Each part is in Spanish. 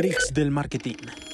Freaks del marketing.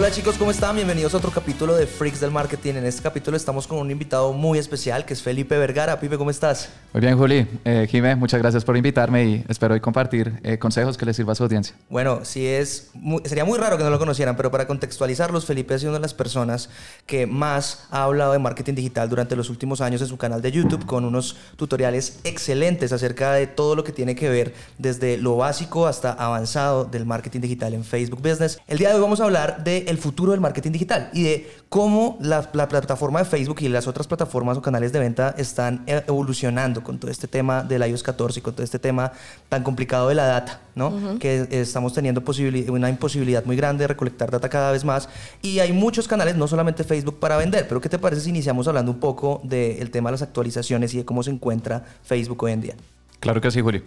Hola chicos, ¿cómo están? Bienvenidos a otro capítulo de Freaks del Marketing. En este capítulo estamos con un invitado muy especial que es Felipe Vergara. Pipe, ¿cómo estás? Muy bien, Juli. Eh, Jimé, muchas gracias por invitarme y espero hoy compartir eh, consejos que les sirva a su audiencia. Bueno, sí es sería muy raro que no lo conocieran, pero para contextualizarlos, Felipe ha sido una de las personas que más ha hablado de marketing digital durante los últimos años en su canal de YouTube con unos tutoriales excelentes acerca de todo lo que tiene que ver desde lo básico hasta avanzado del marketing digital en Facebook Business. El día de hoy vamos a hablar de el futuro del marketing digital y de cómo la, plataforma de Facebook y las otras plataformas o canales de venta están e, evolucionando con todo este tema del iOS 14 y con todo este tema tan complicado de la data, ¿no? Que estamos teniendo una imposibilidad muy grande de recolectar data cada vez más y hay muchos canales, no solamente Facebook, para vender. Pero ¿qué te parece si iniciamos hablando un poco del tema de las actualizaciones y de cómo se encuentra Facebook hoy en día? Claro que sí, Juli.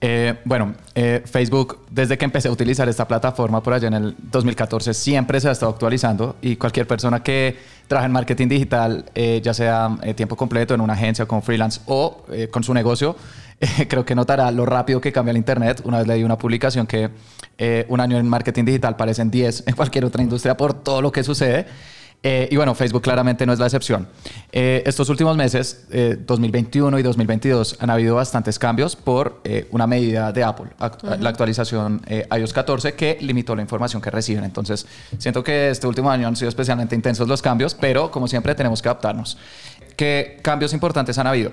Eh, bueno, eh, Facebook, desde que empecé a utilizar esta plataforma por allá en el 2014, siempre se ha estado actualizando y cualquier persona que trabaja en marketing digital, eh, ya sea tiempo completo en una agencia como freelance o con su negocio, creo que notará lo rápido que cambia el Internet. Una vez leí una publicación que un año en marketing digital parecen 10 en cualquier otra industria por todo lo que sucede. Eh, y bueno, Facebook claramente no es la excepción. Eh, estos últimos meses, 2021 eh, y 2022, han habido bastantes cambios por una medida de Apple, la actualización iOS 14, que limitó la información que reciben. Entonces, siento que este último año han sido especialmente intensos los cambios, pero como siempre tenemos que adaptarnos. ¿Qué cambios importantes han habido?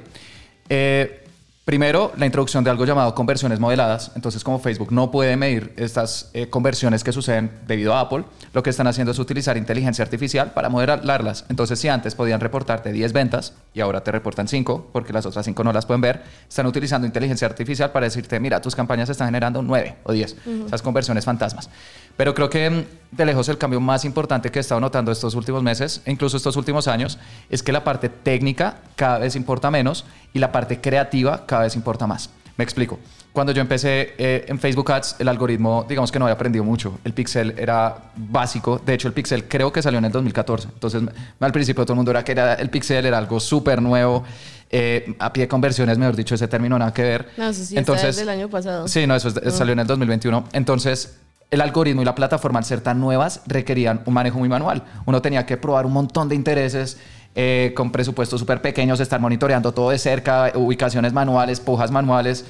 Primero, la introducción de algo llamado conversiones modeladas. Entonces, como Facebook no puede medir estas eh, conversiones que suceden debido a Apple, lo que están haciendo es utilizar inteligencia artificial para modelarlas. Entonces, si antes podían reportarte 10 ventas y ahora te reportan 5, porque las otras 5 no las pueden ver, están utilizando inteligencia artificial para decirte, mira, tus campañas están generando 9 o 10. Esas conversiones fantasmas. Pero creo que mm, de lejos el cambio más importante que he estado notando estos últimos meses, e incluso estos últimos años, es que la parte técnica cada vez importa menos y la parte creativa cada vez importa más. Me explico. Cuando yo empecé eh, en Facebook Ads, el algoritmo, digamos que no había aprendido mucho. El pixel era básico. De hecho, el pixel creo que salió en el 2014. Entonces, al principio todo el mundo era que era el pixel era algo súper nuevo. Eh, a pie de conversiones, mejor dicho, ese término nada que ver. No, eso sí Entonces, del año pasado. Sí, no, eso salió en el 2021. Entonces, el algoritmo y la plataforma, al ser tan nuevas, requerían un manejo muy manual. Uno tenía que probar un montón de intereses eh, con presupuestos súper pequeños, estar monitoreando todo de cerca, ubicaciones manuales, pujas manuales,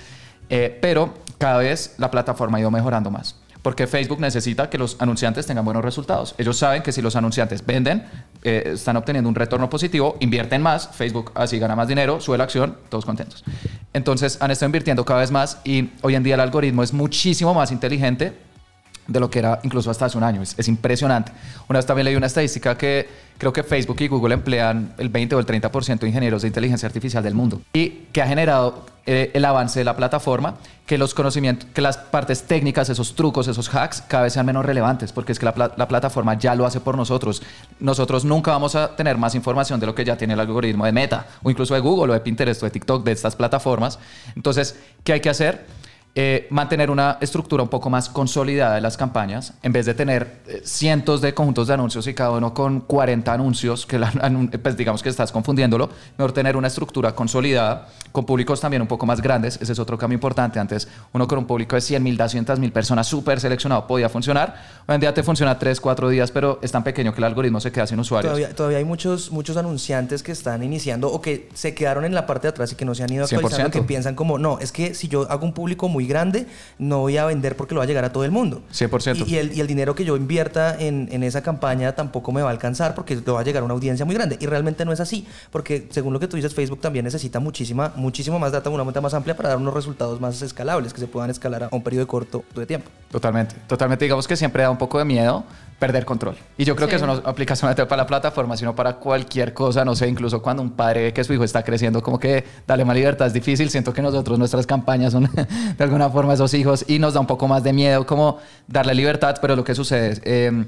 eh, pero cada vez la plataforma ha ido mejorando más. Porque Facebook necesita que los anunciantes tengan buenos resultados. Ellos saben que si los anunciantes venden, eh, están obteniendo un retorno positivo, invierten más, Facebook así gana más dinero, sube la acción, todos contentos. Entonces han estado invirtiendo cada vez más y hoy en día el algoritmo es muchísimo más inteligente de lo que era incluso hasta hace un año. Es, impresionante. Una vez también leí una estadística que creo que Facebook y Google emplean el 20 o el 30% de ingenieros de inteligencia artificial del mundo y que ha generado eh, el avance de la plataforma, que los conocimientos, que las partes técnicas, esos trucos, esos hacks cada vez sean menos relevantes, porque es que la, la plataforma ya lo hace por nosotros. Nosotros nunca vamos a tener más información de lo que ya tiene el algoritmo de Meta o incluso de Google o de Pinterest o de TikTok, de estas plataformas. Entonces, ¿qué hay que hacer? Eh, mantener una estructura un poco más consolidada de las campañas, en vez de tener eh, cientos de conjuntos de anuncios y cada uno con 40 anuncios, que pues digamos que estás confundiéndolo, mejor tener una estructura consolidada con públicos también un poco más grandes, ese es otro cambio importante. Antes uno con un público de 100 mil, 200 mil personas súper seleccionado podía funcionar, hoy en día te funciona 3, 4 días, pero es tan pequeño que el algoritmo se queda sin usuarios. Todavía, todavía hay muchos, muchos anunciantes que están iniciando o que se quedaron en la parte de atrás y que no se han ido actualizando, que piensan como, no, es que si yo hago un público muy grande, no voy a vender porque lo va a llegar a todo el mundo. 100%. Y, y, el, y el, dinero que yo invierta en, en, esa campaña tampoco me va a alcanzar porque lo va a llegar a una audiencia muy grande. Y realmente no es así, porque según lo que tú dices, Facebook también necesita muchísima, muchísimo más data, una monta más amplia para dar unos resultados más escalables, que se puedan escalar a un periodo corto de tiempo. Totalmente, totalmente. Digamos que siempre da un poco de miedo perder control. Y yo creo que eso no aplica solamente para la plataforma, sino para cualquier cosa, no sé, incluso cuando un padre ve que su hijo está creciendo, como que dale más libertad es difícil, siento que nosotros, nuestras campañas son de alguna forma esos hijos y nos da un poco más de miedo como darle libertad, pero lo que sucede es... Eh,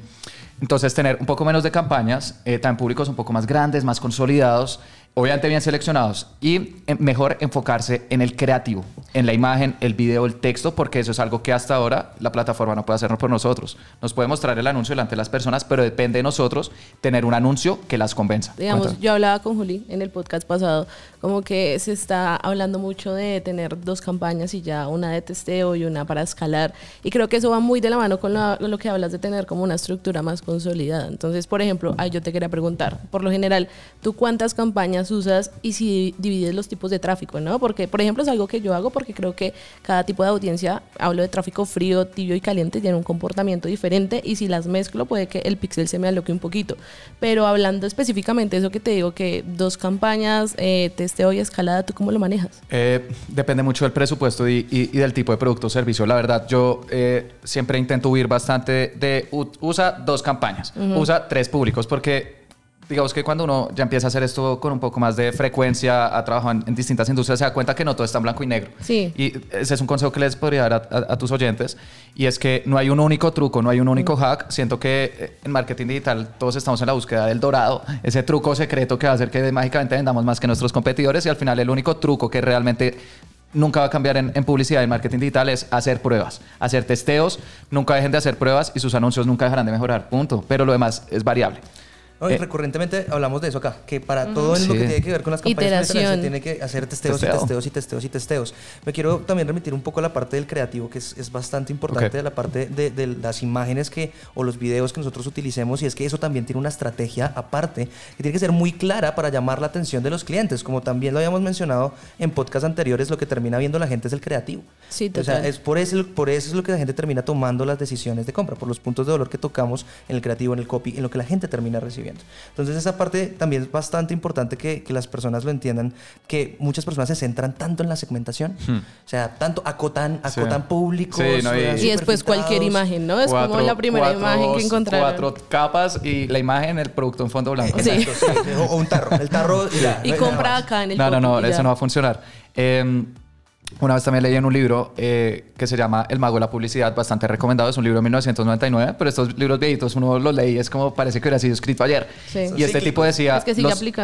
Entonces, tener un poco menos de campañas, eh, también públicos un poco más grandes, más consolidados, obviamente bien seleccionados y eh, mejor enfocarse en el creativo, en la imagen, el video, el texto, porque eso es algo que hasta ahora la plataforma no puede hacernos por nosotros. Nos puede mostrar el anuncio delante de las personas, pero depende de nosotros tener un anuncio que las convenza. Digamos, yo hablaba con Juli en el podcast pasado, como que se está hablando mucho de tener dos campañas y ya una de testeo y una para escalar. Y creo que eso va muy de la mano con lo, que hablas de tener como una estructura más consolidada. Entonces, por ejemplo, ahí yo te quería preguntar, por lo general, ¿tú cuántas campañas usas y si divides los tipos de tráfico, ¿no? Porque, por ejemplo, es algo que yo hago porque creo que cada tipo de audiencia, hablo de tráfico frío, tibio y caliente, tiene un comportamiento diferente y si las mezclo puede que el pixel se me aloque un poquito. Pero hablando específicamente, eso que te digo, que dos campañas, eh, testeo y escalada, ¿tú cómo lo manejas? Eh, depende mucho del presupuesto y, del tipo de producto o servicio. La verdad, yo eh, siempre intento huir bastante de usa dos campañas, usa tres públicos, porque digamos que cuando uno ya empieza a hacer esto con un poco más de frecuencia, ha trabajado en, distintas industrias, se da cuenta que no todo está en blanco y negro. Sí. Y ese es un consejo que les podría dar a, tus oyentes, y es que no hay un único truco, no hay un único hack. Siento que eh, en marketing digital todos estamos en la búsqueda del dorado, ese truco secreto que va a hacer que mágicamente vendamos más que nuestros competidores, y al final el único truco que realmente nunca va a cambiar en, en, publicidad y marketing digital es hacer pruebas, hacer testeos, nunca dejen de hacer pruebas y sus anuncios nunca dejarán de mejorar, punto. Pero lo demás es variable. No, y eh, recurrentemente hablamos de eso acá, que para todo en lo que tiene que ver con las campañas se tiene que hacer testeos y testeos y testeos y testeos. Me quiero también remitir un poco a la parte del creativo, que es, es bastante importante, de la parte de, de, las imágenes que o los videos que nosotros utilicemos, y es que eso también tiene una estrategia aparte, que tiene que ser muy clara para llamar la atención de los clientes, como también lo habíamos mencionado en podcasts anteriores, lo que termina viendo la gente es el creativo. Sí, O sea, es por eso, por eso es lo que la gente termina tomando las decisiones de compra, por los puntos de dolor que tocamos en el creativo, en el copy, en lo que la gente termina recibiendo. Entonces esa parte también es bastante importante que, que las personas lo entiendan, que muchas personas se centran tanto en la segmentación, hmm. o sea, tanto acotan, acotan públicos. y, después cualquier imagen, ¿no? Es como la primera imagen que encontraron. Cuatro capas y la imagen, el producto en fondo blanco. Sí. o, un tarro, el tarro y, y compra acá en el No, no, no, eso no va a funcionar. Eh, una vez también leí en un libro eh, que se llama El Mago de la Publicidad, bastante recomendado. Es un libro de 1999, pero estos libros viejitos uno los leí es como parece que hubiera sido escrito ayer. Y este tipo decía,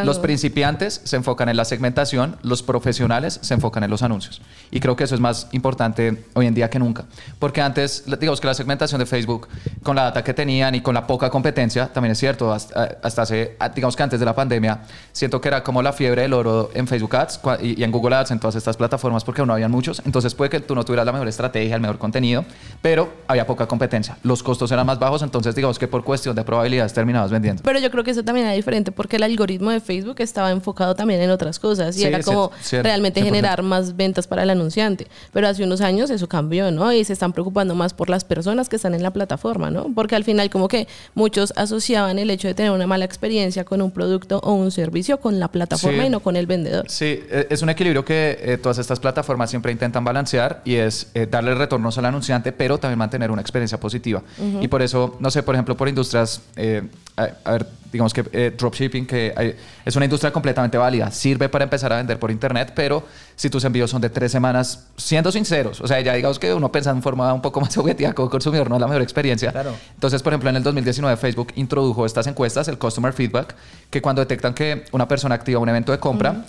los, principiantes se enfocan en la segmentación, los profesionales se enfocan en los anuncios. Y creo que eso es más importante hoy en día que nunca. Porque antes, digamos que la segmentación de Facebook, con la data que tenían y con la poca competencia, también es cierto, hasta, hace, digamos que antes de la pandemia, siento que era como la fiebre del oro en Facebook Ads y, en Google Ads, en todas estas plataformas, porque uno habían muchos, entonces puede que tú no tuvieras la mejor estrategia, el mejor contenido, pero había poca competencia. Los costos eran más bajos, entonces digamos que por cuestión de probabilidades terminabas vendiendo. Pero yo creo que eso también era diferente porque el algoritmo de Facebook estaba enfocado también en otras cosas y era como realmente generar más ventas para el anunciante. Pero hace unos años eso cambió, ¿no? Y se están preocupando más por las personas que están en la plataforma, ¿no? Porque al final como que muchos asociaban el hecho de tener una mala experiencia con un producto o un servicio con la plataforma y no con el vendedor. Sí, e, es un equilibrio que eh, todas estas plataformas siempre intentan balancear y es eh, darle retornos al anunciante, pero también mantener una experiencia positiva. Y por eso, no sé, por ejemplo, por industrias, eh, a, ver, digamos que eh, dropshipping, que es una industria completamente válida, sirve para empezar a vender por internet, pero si tus envíos son de tres semanas, siendo sinceros, o sea, ya digamos que uno piensa en forma un poco más objetiva como consumidor, no es la mejor experiencia. Claro. Entonces, por ejemplo, en el 2019 Facebook introdujo estas encuestas, el Customer Feedback, que cuando detectan que una persona activa un evento de compra,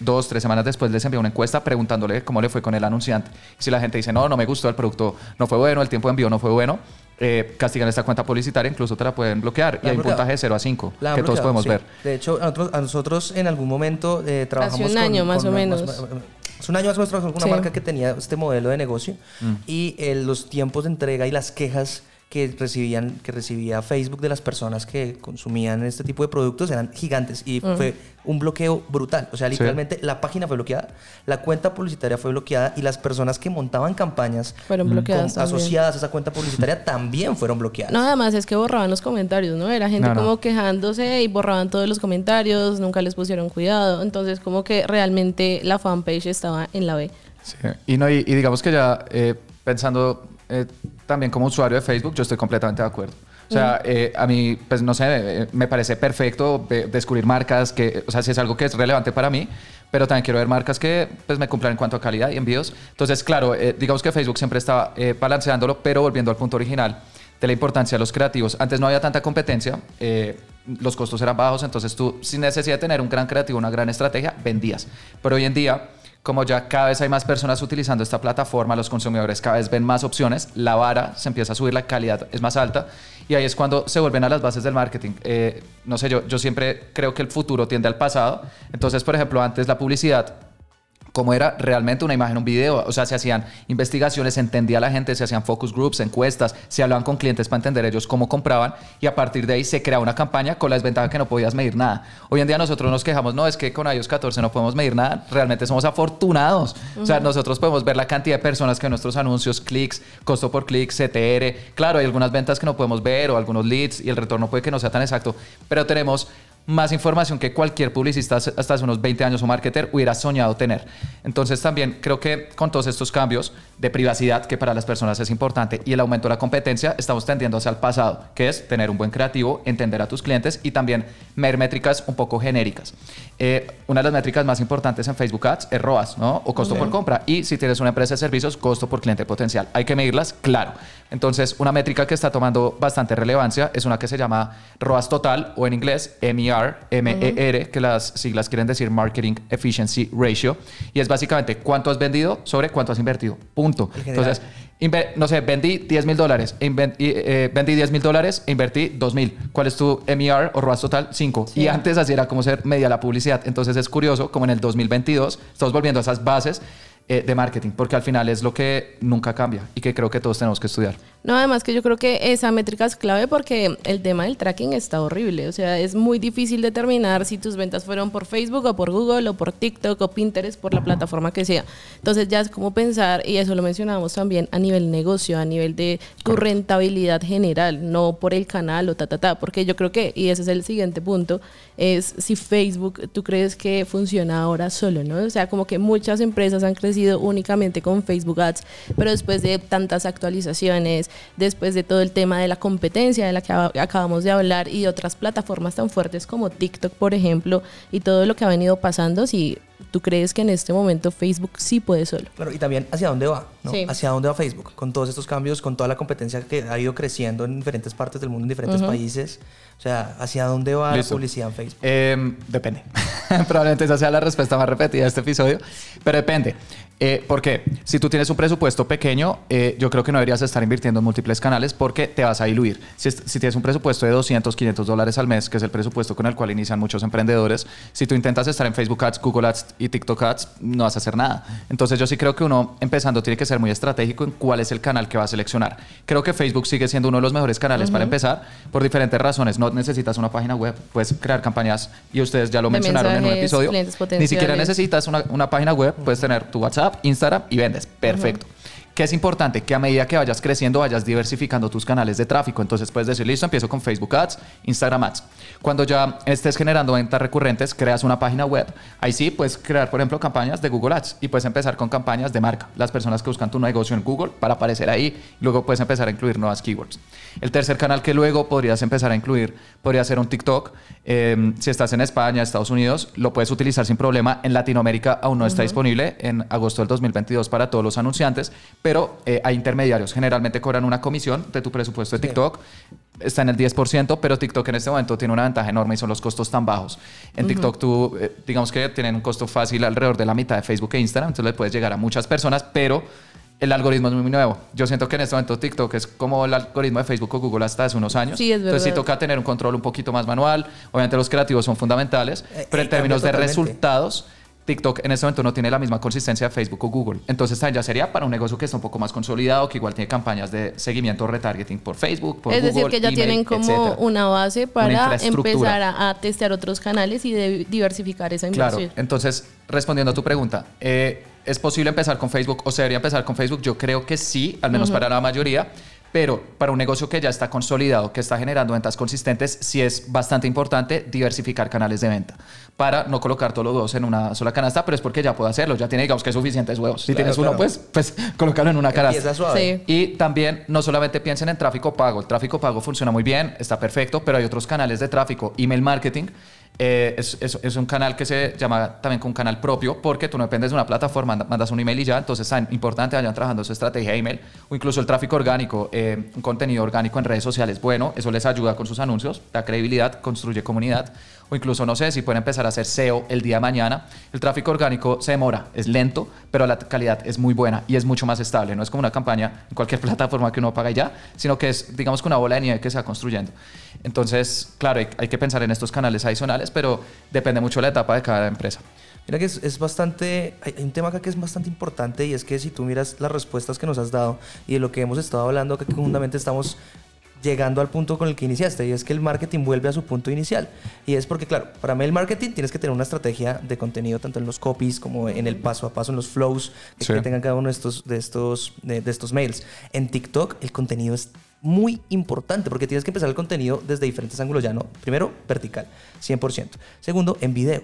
dos, tres semanas después les envía una encuesta preguntándole cómo le fue con el anunciante. Si la gente dice, no, no me gustó, el producto no fue bueno, el tiempo de envío no fue bueno, eh, castigan esta cuenta publicitaria, incluso te la pueden bloquear. y hay un puntaje de 0 a 5 que todos podemos ver. De hecho, a nosotros, en algún momento eh, trabajamos. Hace un año más o menos. Hace un año más o menos trabajamos con una marca que tenía este modelo de negocio mm. y eh, los tiempos de entrega y las quejas que recibían que recibía Facebook de las personas que consumían este tipo de productos eran gigantes y fue un bloqueo brutal. O sea, literalmente la página fue bloqueada, la cuenta publicitaria fue bloqueada y las personas que montaban campañas fueron bloqueadas asociadas a esa cuenta publicitaria también fueron bloqueadas. No, además es que borraban los comentarios, ¿no? Era gente como quejándose y borraban todos los comentarios, nunca les pusieron cuidado. Entonces, como que realmente la fanpage estaba en la B. Sí. Y, no, y, digamos que ya eh, pensando eh, también como usuario de Facebook, yo estoy completamente de acuerdo. O sea, eh, a mí, pues no sé, eh, me parece perfecto descubrir marcas que, o sea, si es algo que es relevante para mí, pero también quiero ver marcas que pues, me cumplan en cuanto a calidad y envíos. Entonces, claro, digamos que Facebook siempre estaba balanceándolo, pero volviendo al punto original, de la importancia de los creativos. Antes no había tanta competencia, eh, los costos eran bajos, entonces tú sin necesidad de tener un gran creativo, una gran estrategia, vendías. Pero hoy en día como ya cada vez hay más personas utilizando esta plataforma, los consumidores cada vez ven más opciones, la vara se empieza a subir, la calidad es más alta y ahí es cuando se vuelven a las bases del marketing. Eh, no sé, yo, yo siempre creo que el futuro tiende al pasado. Entonces, por ejemplo, antes la publicidad cómo era realmente una imagen, un video. O sea, se hacían investigaciones, se entendía la gente, se hacían focus groups, encuestas, se hablaban con clientes para entender ellos cómo compraban y a partir de ahí se creaba una campaña con la desventaja que no podías medir nada. Hoy en día nosotros nos quejamos, no, es que con iOS 14 no podemos medir nada. Realmente somos afortunados. O sea, nosotros podemos ver la cantidad de personas que nuestros anuncios, clics, costo por clic, CTR. Claro, hay algunas ventas que no podemos ver o algunos leads y el retorno puede que no sea tan exacto, pero tenemos más información que cualquier publicista hasta hace unos 20 años o marketer hubiera soñado tener. Entonces también creo que con todos estos cambios de privacidad, que para las personas es importante, y el aumento de la competencia, estamos tendiendo hacia el pasado, que es tener un buen creativo, entender a tus clientes y también ver métricas un poco genéricas. Eh, una de las métricas más importantes en Facebook Ads es ROAS, ¿no? O costo por compra. Y si tienes una empresa de servicios, costo por cliente potencial. Hay que medirlas, claro. Entonces, una métrica que está tomando bastante relevancia es una que se llama ROAS total o en inglés MER, M-E-R, que las siglas quieren decir Marketing Efficiency Ratio. Y es básicamente cuánto has vendido sobre cuánto has invertido. Punto. Entonces, no sé, vendí 10 mil dólares, eh, vendí 10 mil dólares e invertí 2 mil. ¿Cuál es tu MER o ROAS total? 5. Y antes así era como ser media la publicidad. Entonces es curioso, como en el 2022, estamos volviendo a esas bases eh, de marketing, porque al final es lo que nunca cambia y que creo que todos tenemos que estudiar. No, además que yo creo que esa métrica es clave porque el tema del tracking está horrible. O sea, es muy difícil determinar si tus ventas fueron por Facebook o por Google o por TikTok o Pinterest, por la plataforma que sea. Entonces ya es como pensar, y eso lo mencionábamos también a nivel negocio, a nivel de tu rentabilidad general, no por el canal o ta, ta, ta. Porque yo creo que, y ese es el siguiente punto, es si Facebook, tú crees que funciona ahora solo, ¿no? O sea, como que muchas empresas han crecido únicamente con Facebook Ads, pero después de tantas actualizaciones, después de todo el tema de la competencia de la que acabamos de hablar y otras plataformas tan fuertes como TikTok, por ejemplo, y todo lo que ha venido pasando, si tú crees que en este momento Facebook sí puede solo. Claro, y también hacia dónde va, ¿no? Hacia dónde va Facebook, con todos estos cambios, con toda la competencia que ha ido creciendo en diferentes partes del mundo, en diferentes países. O sea, ¿hacia dónde va la publicidad en Facebook? Em, depende. Probablemente esa sea la respuesta más repetida de este episodio, pero depende. Eh, porque si tú tienes un presupuesto pequeño, eh, yo creo que no deberías estar invirtiendo en múltiples canales porque te vas a diluir. Si, si, tienes un presupuesto de 200, 500 dólares al mes, que es el presupuesto con el cual inician muchos emprendedores, si tú intentas estar en Facebook Ads, Google Ads y TikTok Ads, no vas a hacer nada. Entonces yo sí creo que uno empezando tiene que ser muy estratégico en cuál es el canal que va a seleccionar. Creo que Facebook sigue siendo uno de los mejores canales para empezar por diferentes razones. No necesitas una página web, puedes crear campañas y ustedes ya lo mencionaron en un episodio. Ni siquiera necesitas una, una página web, puedes tener tu WhatsApp Instagram y vendes. Perfecto. ¿Qué es importante? Que a medida que vayas creciendo vayas diversificando tus canales de tráfico. Entonces puedes decir, listo, empiezo con Facebook Ads, Instagram Ads. Cuando ya estés generando ventas recurrentes, creas una página web. Ahí sí puedes crear, por ejemplo, campañas de Google Ads y puedes empezar con campañas de marca. Las personas que buscan tu negocio en Google para aparecer ahí. Luego puedes empezar a incluir nuevas keywords. El tercer canal que luego podrías empezar a incluir podría ser un TikTok. Em, si estás en España, Estados Unidos, lo puedes utilizar sin problema. En Latinoamérica aún no está disponible en agosto del 2022 para todos los anunciantes pero eh, hay intermediarios. Generalmente cobran una comisión de tu presupuesto de TikTok. Está en el 10%, pero TikTok en este momento tiene una ventaja enorme y son los costos tan bajos. En TikTok tú, eh, digamos que tienen un costo fácil alrededor de la mitad de Facebook e Instagram, entonces le puedes llegar a muchas personas, pero el algoritmo es muy nuevo. Yo siento que en este momento TikTok es como el algoritmo de Facebook o Google hasta hace unos años. Sí, es Entonces sí toca tener un control un poquito más manual. Obviamente los creativos son fundamentales, eh, pero en términos de resultados TikTok en este momento no tiene la misma consistencia de Facebook o Google. Entonces ya sería para un negocio que está un poco más consolidado, que igual tiene campañas de seguimiento retargeting por Facebook, por es Google. Es decir, que ya tienen como una base para empezar a, testear otros canales y de diversificar esa inversión. Claro, entonces respondiendo a tu pregunta, eh, ¿es posible empezar con Facebook o se debería empezar con Facebook? Yo creo que sí, al menos para la mayoría. Pero para un negocio que ya está consolidado, que está generando ventas consistentes, sí es bastante importante diversificar canales de venta para no colocar todos los huevos en una sola canasta, pero es porque ya puedo hacerlo, ya tiene, digamos que suficientes huevos. Si tienes uno, pues, pues colocarlo en una canasta. Sí. Y también no solamente piensen en tráfico pago, el tráfico pago funciona muy bien, está perfecto, pero hay otros canales de tráfico, email marketing, Eh, es, es- un canal que se llama también con canal propio porque tú no dependes de una plataforma, manda- mandas un email y ya, entonces es importante vayan trabajando su estrategia de email o incluso el tráfico orgánico, eh, un contenido orgánico en redes sociales. Bueno, eso les ayuda con sus anuncios, da credibilidad, construye comunidad o incluso, no sé, si pueden empezar a hacer SEO el día de mañana. El tráfico orgánico se demora, es lento, pero la calidad es muy buena y es mucho más estable. No es como una campaña en cualquier plataforma que uno paga ya, sino que es, digamos, que una bola de nieve que se va construyendo. Entonces, claro, hay, hay que pensar en estos canales adicionales, pero depende mucho de la etapa de cada empresa. Mira que es, es bastante, hay hay un tema acá que es bastante importante y es que si tú miras las respuestas que nos has dado y de lo que hemos estado hablando, que conjuntamente estamos llegando al punto con el que iniciaste y es que el marketing vuelve a su punto inicial y es porque claro, para mí el marketing tienes que tener una estrategia de contenido tanto en los copies como en el paso a paso, en los flows que, Sí. que tengan cada uno de estos, de, estos, de, de estos mails. En TikTok el contenido es muy importante porque tienes que empezar el contenido desde diferentes ángulos ya, ¿no? Primero, vertical, 100%. Segundo, en video.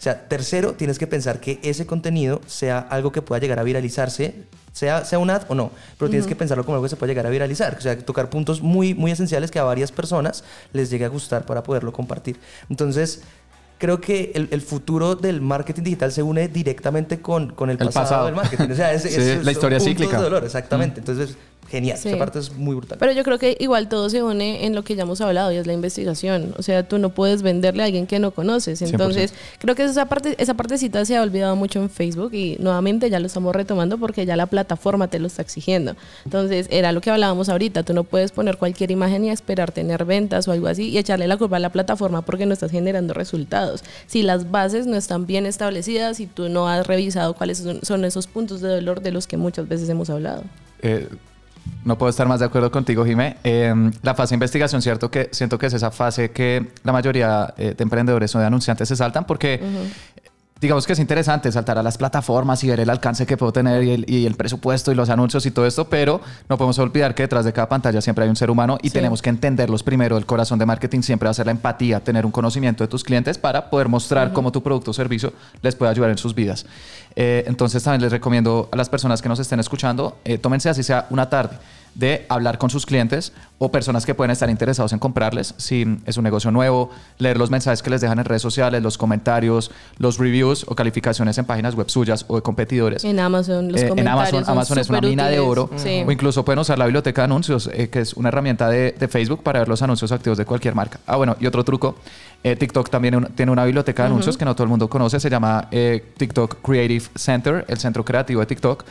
O sea, tercero, tienes que pensar que ese contenido sea algo que pueda llegar a viralizarse, sea, sea un ad o no, pero tienes que pensarlo como algo que se puede llegar a viralizar, o sea, tocar puntos muy, muy esenciales que a varias personas les llegue a gustar para poderlo compartir. Entonces, creo que el, el futuro del marketing digital se une directamente con, con el, El pasado, pasado. del marketing. O sea, es, Sí, es- la historia cíclica. de dolor, exactamente. Entonces, genial. Sí. Esa parte es muy brutal. Pero yo creo que igual todo se une en lo que ya hemos hablado y es la investigación. O sea, tú no puedes venderle a alguien que no conoces. Entonces, creo que esa parte, esa partecita se ha olvidado mucho en Facebook y nuevamente ya lo estamos retomando porque ya la plataforma te lo está exigiendo. Entonces, era lo que hablábamos ahorita. Tú no puedes poner cualquier imagen y esperar tener ventas o algo así y echarle la culpa a la plataforma porque no estás generando resultados. Si las bases no están bien establecidas y tú no has revisado cuáles son, son esos puntos de dolor de los que muchas veces hemos hablado. Eh, no puedo estar más de acuerdo contigo, Jimé. Eh, la fase de investigación, cierto que siento que es esa fase que la mayoría eh, de emprendedores o de anunciantes se saltan porque digamos que es interesante saltar a las plataformas y ver el alcance que puedo tener y el, y el presupuesto y los anuncios y todo esto, pero no podemos olvidar que detrás de cada pantalla siempre hay un ser humano y Sí. tenemos que entenderlos primero. El corazón de marketing siempre va a ser la empatía, tener un conocimiento de tus clientes para poder mostrar cómo tu producto o servicio les puede ayudar en sus vidas. Eh, entonces también les recomiendo a las personas que nos estén escuchando, eh, tómense así sea una tarde de hablar con sus clientes o personas que pueden estar interesados en comprarles si es un negocio nuevo, leer los mensajes que les dejan en redes sociales, los comentarios, los reviews o calificaciones en páginas web suyas o de competidores. En Amazon, los Eh, en comentarios Amazon, son Amazon es una mina de oro. Sí. O incluso pueden usar la biblioteca de anuncios, eh, que es una herramienta de, de Facebook para ver los anuncios activos de cualquier marca. Ah, bueno, y otro truco. eh, TikTok también un- tiene una biblioteca de anuncios que no todo el mundo conoce. Se llama eh, TikTok Creative Center, el centro creativo de TikTok.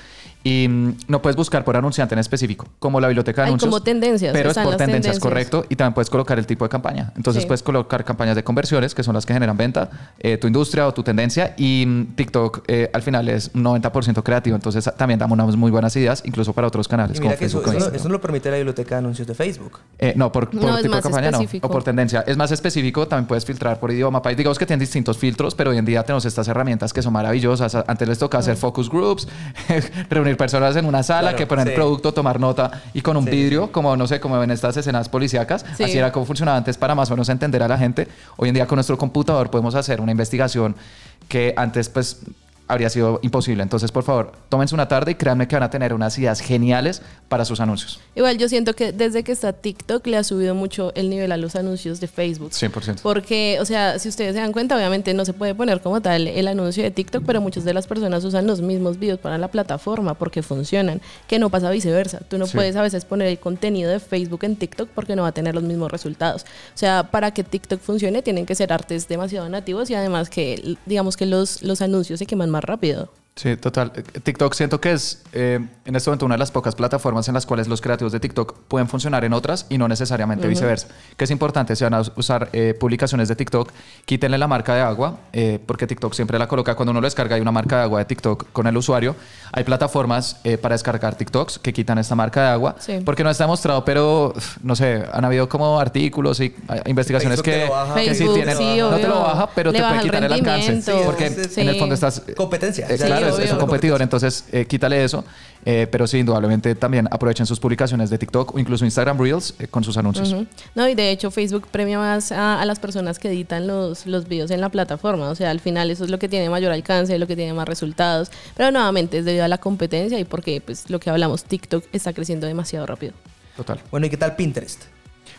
Y mm, no puedes buscar por anunciante en específico, como la biblioteca de Hay anuncios. como tendencias, Pero es están por tendencias, tendencias. correcto. Y también puedes colocar el tipo de campaña. Entonces Sí. puedes colocar campañas de conversiones, que son las que generan venta, eh, tu industria o tu tendencia. Y mm, TikTok eh, al final es un 90% creativo. Entonces ah, también damos unas muy buenas ideas, incluso para otros canales. Y como mira que eso, Facebook o eso no, eso no lo permite la biblioteca de anuncios de Facebook. Eh, no, por, por No, tipo de campaña específico. no. O por tendencia. Es más específico, también puedes filtrar por idioma. País. Digamos que tienen distintos filtros, pero hoy en día tenemos estas herramientas que son maravillosas. Antes les tocaba hacer focus groups, reunir personas en una sala, Claro, que poner sí. producto, tomar nota y con un Sí, vidrio, como no sé, como en estas escenas policíacas. Sí. Así era como funcionaba antes para más o menos entender a la gente. Hoy en día con nuestro computador podemos hacer una investigación que antes pues habría sido imposible. Entonces, por favor, tómense una tarde y créanme que van a tener unas ideas geniales para sus anuncios. Igual yo siento que desde que está TikTok le ha subido mucho el nivel a los anuncios de Facebook. 100%. Porque, o sea, si ustedes se dan cuenta, obviamente no se puede poner como tal el anuncio de TikTok, pero muchas de las personas usan los mismos videos para la plataforma porque funcionan, que no pasa viceversa. Tú no Sí. puedes a veces poner el contenido de Facebook en TikTok porque no va a tener los mismos resultados. O sea, para que TikTok funcione tienen que ser artes demasiado nativos y además que, digamos que los, los anuncios se queman más rápido. Sí, total. Eh, TikTok siento que es eh, en este momento una de las pocas plataformas en las cuales los creativos de TikTok pueden funcionar en otras y no necesariamente viceversa. Que es importante, si van a us- usar eh, publicaciones de TikTok, quítenle la marca de agua, eh, porque TikTok siempre la coloca cuando uno lo descarga, hay una marca de agua de TikTok con el usuario. Hay plataformas eh, para descargar TikToks que quitan esta marca de agua, Sí. porque no está demostrado, pero no sé, han habido como artículos y eh, investigaciones que, baja. que sí tienen, sí, no te lo baja, pero Le te puede quitar el alcance. rendimiento. Porque Sí. en el fondo estás Competencia. eh, Es, obvio. un competidor, entonces eh, quítale eso. Eh, pero sí, indudablemente también aprovechen sus publicaciones de TikTok o incluso Instagram Reels eh, con sus anuncios. No, y de hecho Facebook premia más a, a las personas que editan los, los videos en la plataforma. O sea, al final eso es lo que tiene mayor alcance, lo que tiene más resultados. Pero nuevamente es debido a la competencia y porque, pues, lo que hablamos, TikTok está creciendo demasiado rápido. Total. Bueno, ¿y qué tal Pinterest?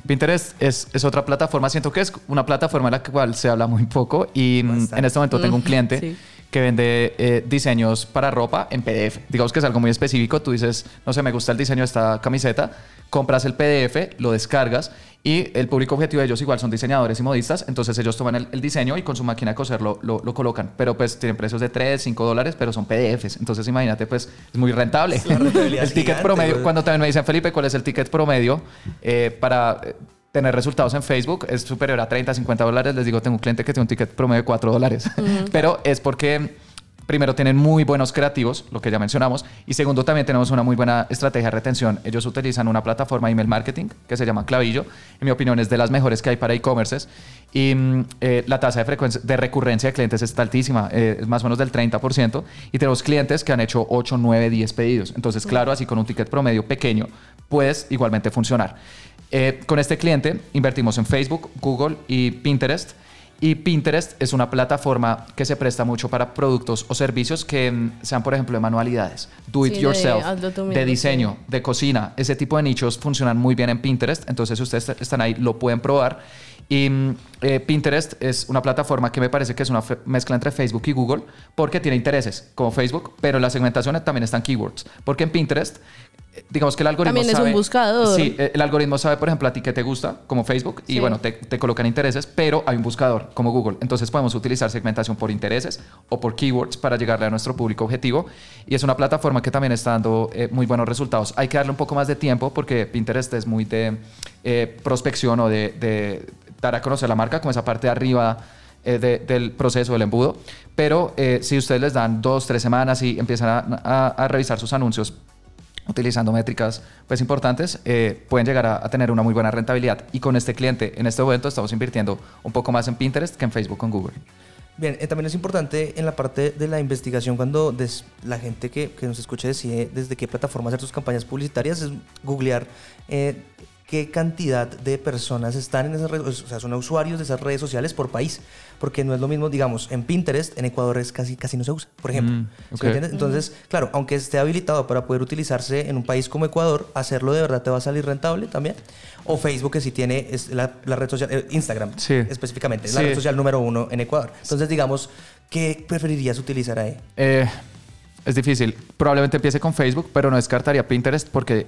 Pinterest es, es otra plataforma. Siento que es una plataforma en la cual se habla muy poco y Bastante. en este momento tengo un cliente sí. Que vende eh, diseños para ropa en PDF. Digamos que es algo muy específico. Tú dices, no sé, me gusta el diseño de esta camiseta, compras el PDF, lo descargas y el público objetivo de ellos igual son diseñadores y modistas. Entonces ellos toman el, el diseño y con su máquina de coser lo, lo- lo colocan. Pero pues tienen precios de 3, 5 dólares, pero son PDFs. Entonces imagínate, pues es muy rentable. El ticket gigante, promedio, cuando también me dicen, Felipe, ¿cuál es el ticket promedio eh, para... Tener resultados en Facebook es superior a 30, 50 dólares. Les digo, tengo un cliente que tiene un ticket promedio de 4 dólares. Pero es porque primero tienen muy buenos creativos, lo que ya mencionamos, y segundo también tenemos una muy buena estrategia de retención. Ellos utilizan una plataforma de email marketing que se llama Clavillo. En mi opinión es de las mejores que hay para e-commerces y mm, eh, la tasa de, frecuencia, de recurrencia de clientes está altísima, eh, es más o menos del 30% y tenemos clientes que han hecho 8, 9, 10 pedidos. Entonces, claro, así con un ticket promedio pequeño puedes igualmente funcionar. Eh, con este cliente invertimos en Facebook, Google y Pinterest. Y Pinterest es una plataforma que se presta mucho para productos o servicios que mm, sean, por ejemplo, de manualidades, do it Sí, yourself, de diseño, de cocina. Ese tipo de nichos funcionan muy bien en Pinterest. Entonces, si ustedes están ahí, lo pueden probar. Y mm, eh, Pinterest es una plataforma que me parece que es una mezcla entre Facebook y Google porque tiene intereses como Facebook, pero en la segmentación también están keywords. Porque en Pinterest, digamos que el algoritmo También es un sabe- buscador. Sí, eh, el algoritmo sabe, por ejemplo, a ti que te gusta, como Facebook, y Sí. bueno, te, te colocan intereses, pero hay un buscador, como Google. Entonces podemos utilizar segmentación por intereses o por keywords para llegarle a nuestro público objetivo. Y es una plataforma que también está dando eh, muy buenos resultados. Hay que darle un poco más de tiempo porque Pinterest es muy de eh, prospección o de, de dar a conocer la marca, como esa parte de arriba eh, de- del proceso del embudo. Pero eh, si ustedes les dan dos, tres semanas y empiezan a, a- a revisar sus anuncios utilizando métricas pues importantes, eh, pueden llegar a, tener una muy buena rentabilidad. Y con este cliente, en este momento estamos invirtiendo un poco más en Pinterest que en Facebook con Google. Bien, eh, también es importante en la parte de la investigación cuando la gente que, que nos escuche decide desde qué plataforma hacer sus campañas publicitarias, es googlear eh, qué cantidad de personas están en esas redes, o sea, son usuarios de esas redes sociales por país, porque no es lo mismo, digamos, en Pinterest, en Ecuador es casi, casi no se usa, por ejemplo. Mm, ¿Sí ok. me entiendes? Entonces, claro, aunque esté habilitado para poder utilizarse en un país como Ecuador, hacerlo de verdad te va a salir rentable también. O Facebook, que sí tiene es la, la red social, eh, Instagram Sí. específicamente, es la Sí. red social número uno en Ecuador. Entonces, digamos, ¿qué preferirías utilizar ahí? Eh, es difícil. Probablemente empiece con Facebook, pero no descartaría Pinterest porque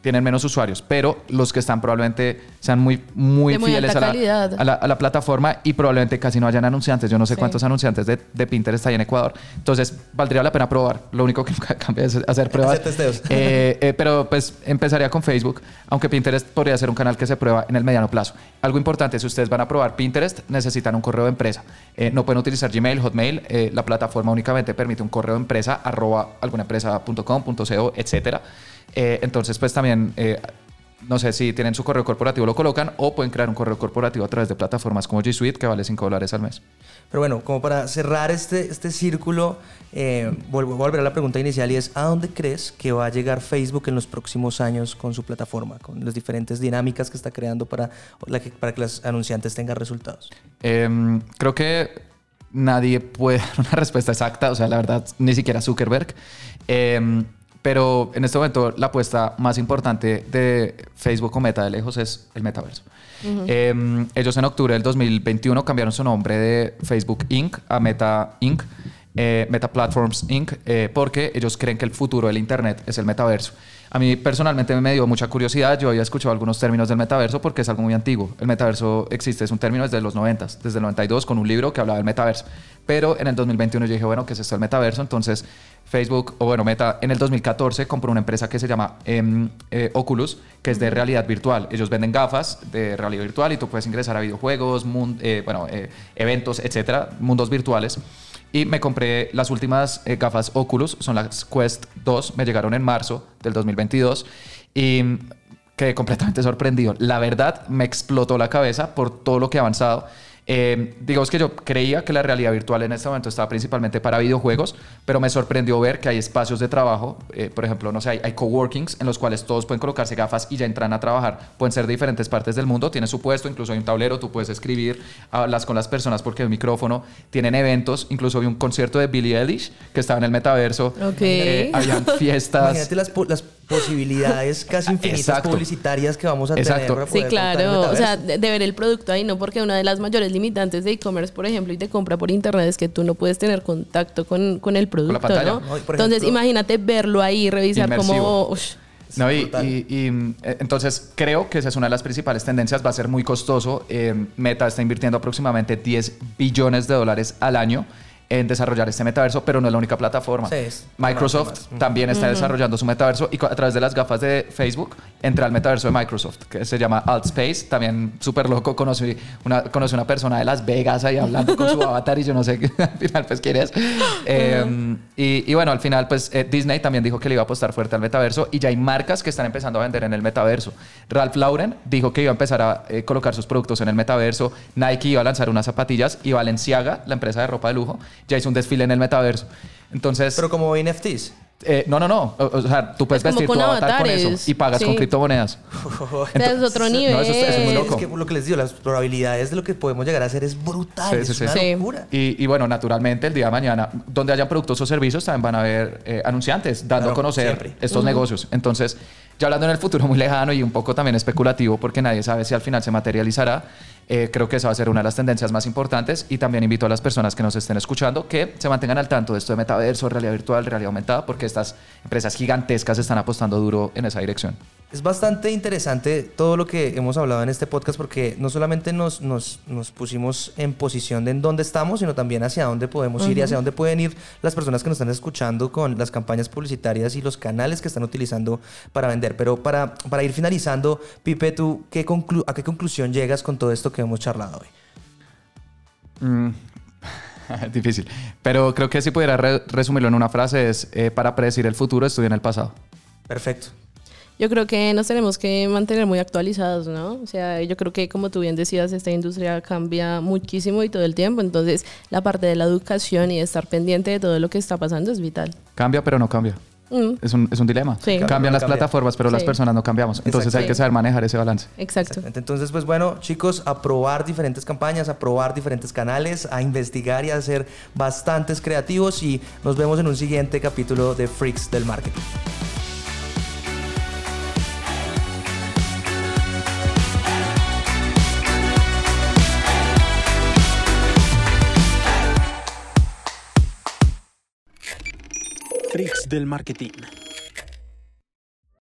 tienen menos usuarios. Pero los que están probablemente sean muy, muy fieles a la, a, la, a la plataforma y probablemente casi no hayan anunciantes. Yo no sé Sí. cuántos anunciantes de, de Pinterest hay en Ecuador. Entonces, valdría la pena probar. Lo único que cambia es hacer pruebas. Hacer testeos. Eh, eh, pero pues empezaría con Facebook, aunque Pinterest podría ser un canal que se prueba en el mediano plazo. Algo importante, si ustedes van a probar Pinterest, necesitan un correo de empresa. Eh, no pueden utilizar Gmail, Hotmail. eh, la plataforma únicamente permite un correo de empresa, arroba algunaempresa.com.co, etcétera. Eh, entonces, pues también... eh, no sé si tienen su correo corporativo, lo colocan o pueden crear un correo corporativo a través de plataformas como G Suite que vale 5 dólares al mes. Pero bueno, como para cerrar este, este círculo, eh, vuelvo a volver a la pregunta inicial y es, ¿a dónde crees que va a llegar Facebook en los próximos años con su plataforma, con las diferentes dinámicas que está creando para, la que, para que los anunciantes tengan resultados? Em, creo que nadie puede dar una respuesta exacta, o sea, la verdad, ni siquiera Zuckerberg. Em, pero en este momento la apuesta más importante de Facebook o Meta de lejos es el metaverso. Em, ellos en octubre del 2021 cambiaron su nombre de Facebook Inc. a Meta Inc. eh, Meta Platforms Inc. eh, porque ellos creen que el futuro del Internet es el metaverso. A mí personalmente me dio mucha curiosidad. Yo había escuchado algunos términos del metaverso porque es algo muy antiguo. El metaverso existe, es un término desde los 90, desde el 92, con un libro que hablaba del metaverso. Pero en el 2021 yo dije, bueno, ¿qué es esto del metaverso? Entonces Facebook, o bueno, Meta, en el 2014 compró una empresa que se llama em, eh, Oculus, que es de realidad virtual. Ellos venden gafas de realidad virtual y tú puedes ingresar a videojuegos, eh, bueno, eh, eventos, etcétera, mundos virtuales. Y me compré las últimas eh, gafas Oculus, son las Quest 2, me llegaron en marzo del 2022 y quedé completamente sorprendido. La verdad, me explotó la cabeza por todo lo que ha avanzado. Eh, digamos que yo creía que la realidad virtual en este momento estaba principalmente para videojuegos, pero me sorprendió ver que hay espacios de trabajo, eh, por ejemplo, no sé, hay, hay coworkings en los cuales todos pueden colocarse gafas y ya entran a trabajar. Pueden ser de diferentes partes del mundo, tiene su puesto, incluso hay un tablero, tú puedes escribir, hablas con las personas porque hay un micrófono, tienen eventos, incluso vi un concierto de Billie Eilish que estaba en el metaverso, Ok. Eh, habían fiestas. Imagínate las posibilidades casi infinitas Exacto. publicitarias que vamos a tener. Para Sí, poder claro. O sea, de, de ver el producto ahí, ¿no? Porque una de las mayores limitantes de e-commerce, por ejemplo, y de compra por internet es que tú no puedes tener contacto con, con el producto, pantalla. ¿no? No, por Entonces, ejemplo- imagínate verlo ahí, revisar Inmersivo. cómo... No, y, y- y, eh, entonces creo que esa es una de las principales tendencias. Va a ser muy costoso. Eh, Meta está invirtiendo aproximadamente 10 billones de dólares al año en desarrollar este metaverso, pero no es la única plataforma. Sí, es- Microsoft también está desarrollando su metaverso y a través de las gafas de Facebook entra al metaverso de Microsoft, que se llama Altspace. También súper loco. Conocí una, conocí una persona de Las Vegas ahí hablando con su avatar y yo no sé qué al final pues quién es. Eh, y, y bueno, al final pues eh, Disney también dijo que le iba a apostar fuerte al metaverso y ya hay marcas que están empezando a vender en el metaverso. Ralph Lauren dijo que iba a empezar a eh, colocar sus productos en el metaverso. Nike iba a lanzar unas zapatillas y Balenciaga, la empresa de ropa de lujo, ya hizo un desfile en el metaverso. Entonces, Pero como NFTs. eh, no, no, no. O, o sea, tú puedes vestir tu avatar con eso y pagas Sí. con criptomonedas. sea, es otro nivel. no, eso es- eso es muy loco. Es que lo que les digo, las probabilidades de lo que podemos llegar a hacer es brutal. Sí, es sí. una Sí. locura. Y, y bueno, naturalmente el día de mañana, donde haya productos o servicios, también van a haber eh, anunciantes dando Claro, a conocer siempre. estos negocios. Entonces, ya hablando en el futuro muy lejano y un poco también especulativo, porque nadie sabe si al final se materializará, eh, creo que esa va a ser una de las tendencias más importantes. Y también invito a las personas que nos estén escuchando que se mantengan al tanto de esto de metaverso, realidad virtual, realidad aumentada, porque estas empresas gigantescas están apostando duro en esa dirección. Es bastante interesante todo lo que hemos hablado en este podcast porque no solamente nos, nos, nos pusimos en posición de en dónde estamos, sino también hacia dónde podemos ir y hacia dónde pueden ir las personas que nos están escuchando con las campañas publicitarias y los canales que están utilizando para vender. Pero para, para ir finalizando, Pipe, ¿tú qué conclu- a qué conclusión llegas con todo esto que hemos charlado hoy? Mm, Difícil. Pero creo que si pudiera re- resumirlo en una frase es, eh, para predecir el futuro, estudia en el pasado. Perfecto. Yo creo que nos tenemos que mantener muy actualizados, ¿no? O sea, yo creo que como tú bien decías, esta industria cambia muchísimo y todo el tiempo, entonces la parte de la educación y de estar pendiente de todo lo que está pasando es vital. Cambia, pero no cambia. Mm, Es un, es un dilema. Sí. Cambian Cambia, las cambia. plataformas, pero las Sí. personas no cambiamos. Entonces hay que saber manejar ese balance. exacto. Entonces, pues bueno, chicos, a probar diferentes campañas, a probar diferentes canales, a investigar y a ser bastantes creativos y nos vemos en un siguiente capítulo de Freaks del Marketing. Freaks del marketing.